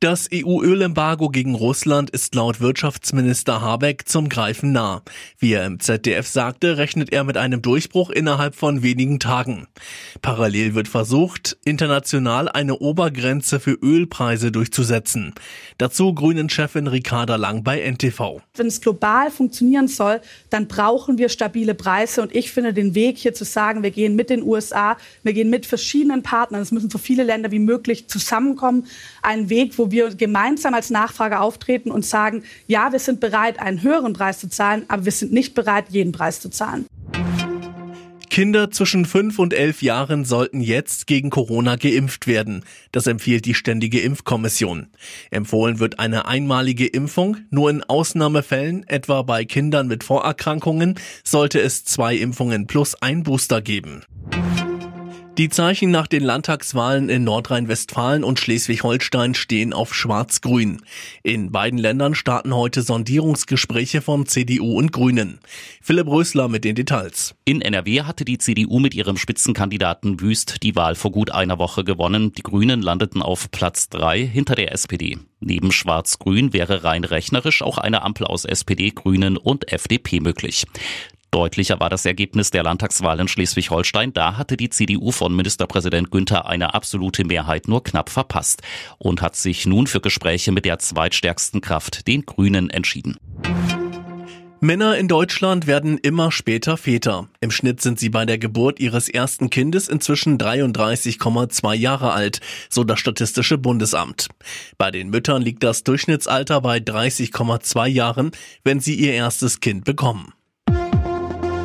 Das EU-Ölembargo gegen Russland ist laut Wirtschaftsminister Habeck zum Greifen nah. Wie er im ZDF sagte, rechnet er mit einem Durchbruch innerhalb von wenigen Tagen. Parallel wird versucht, international eine Obergrenze für Ölpreise durchzusetzen. Dazu Grünen-Chefin Ricarda Lang bei NTV. Wenn es global funktionieren soll, dann brauchen wir stabile Preise. Und ich finde den Weg hier zu sagen, wir gehen mit den USA, wir gehen mit verschiedenen Partnern, es müssen so viele Länder wie möglich zusammenkommen, einen Weg, wo wir gemeinsam als Nachfrage auftreten und sagen, ja, wir sind bereit, einen höheren Preis zu zahlen, aber wir sind nicht bereit, jeden Preis zu zahlen. Kinder zwischen fünf und elf Jahren sollten jetzt gegen Corona geimpft werden. Das empfiehlt die Ständige Impfkommission. Empfohlen wird eine einmalige Impfung. Nur in Ausnahmefällen, etwa bei Kindern mit Vorerkrankungen, sollte es zwei Impfungen plus ein Booster geben. Die Zeichen nach den Landtagswahlen in Nordrhein-Westfalen und Schleswig-Holstein stehen auf Schwarz-Grün. In beiden Ländern starten heute Sondierungsgespräche von CDU und Grünen. Philipp Rösler mit den Details. In NRW hatte die CDU mit ihrem Spitzenkandidaten Wüst die Wahl vor gut einer Woche gewonnen. Die Grünen landeten auf Platz drei hinter der SPD. Neben Schwarz-Grün wäre rein rechnerisch auch eine Ampel aus SPD, Grünen und FDP möglich. Deutlicher war das Ergebnis der Landtagswahl in Schleswig-Holstein. Da hatte die CDU von Ministerpräsident Günther eine absolute Mehrheit nur knapp verpasst und hat sich nun für Gespräche mit der zweitstärksten Kraft, den Grünen, entschieden. Männer in Deutschland werden immer später Väter. Im Schnitt sind sie bei der Geburt ihres ersten Kindes inzwischen 33,2 Jahre alt, so das Statistische Bundesamt. Bei den Müttern liegt das Durchschnittsalter bei 30,2 Jahren, wenn sie ihr erstes Kind bekommen.